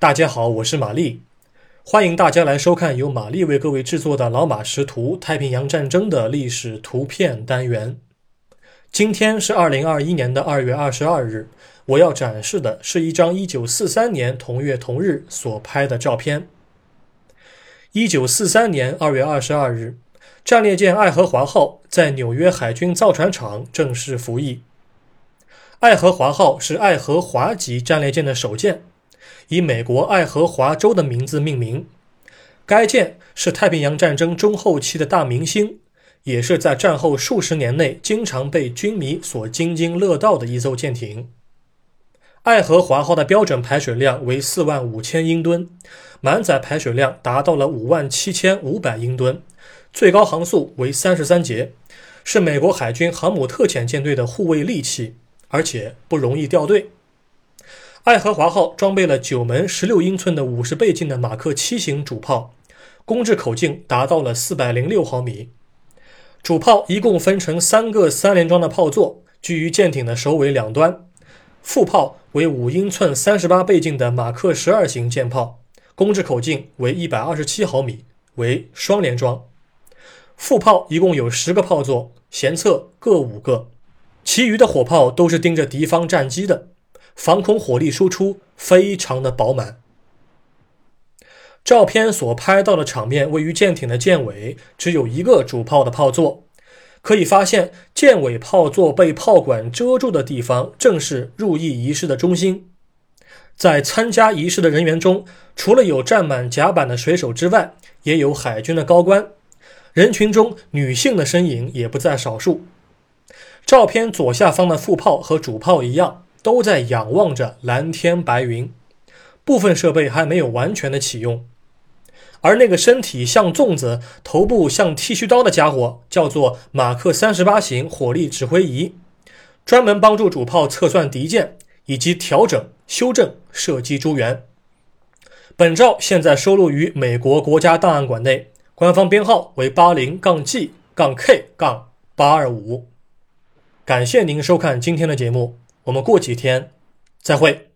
大家好，我是玛丽，欢迎大家来收看由玛丽为各位制作的《老马识图：太平洋战争的历史图片》单元。今天是二零二一年的二月二十二日，我要展示的是一张一九四三年同月同日所拍的照片。一九四三年二月二十二日，战列舰爱荷华号在纽约海军造船厂正式服役。爱荷华号是爱荷华级战列舰的首舰。以美国爱荷华州的名字命名，该舰是太平洋战争中后期的大明星，也是在战后数十年内经常被军迷所津津乐道的一艘舰艇。爱荷华号的标准排水量为四万五千英吨，满载排水量达到了五万七千五百英吨，最高航速为三十三节，是美国海军航母特遣舰队的护卫利器，而且不容易掉队。爱荷华号装备了九门十六英寸的五十倍镜的马克七型主炮，攻制口径达到了四百零六毫米。主炮一共分成三个三连装的炮座，居于舰艇的首尾两端。副炮为五英寸三十八倍镜的马克十二型舰炮，攻制口径为一百二十七毫米，为双连装。副炮一共有十个炮座，舷侧各五个，其余的火炮都是盯着敌方战机的。防空火力输出非常的饱满。照片所拍到的场面位于舰艇的舰尾，只有一个主炮的炮座。可以发现，舰尾炮座被炮管遮住的地方，正是入役仪式的中心。在参加仪式的人员中，除了有站满甲板的水手之外，也有海军的高官。人群中，女性的身影也不在少数。照片左下方的副炮和主炮一样。都在仰望着蓝天白云，部分设备还没有完全的启用。而那个身体像粽子、头部像剃须刀的家伙，叫做马克三十八型火力指挥仪，专门帮助主炮测算敌舰以及调整、修正射击诸元。本照现在收录于美国国家档案馆内，官方编号为八零杠 G 杠 K 杠八二五。感谢您收看今天的节目。我们过几天再会。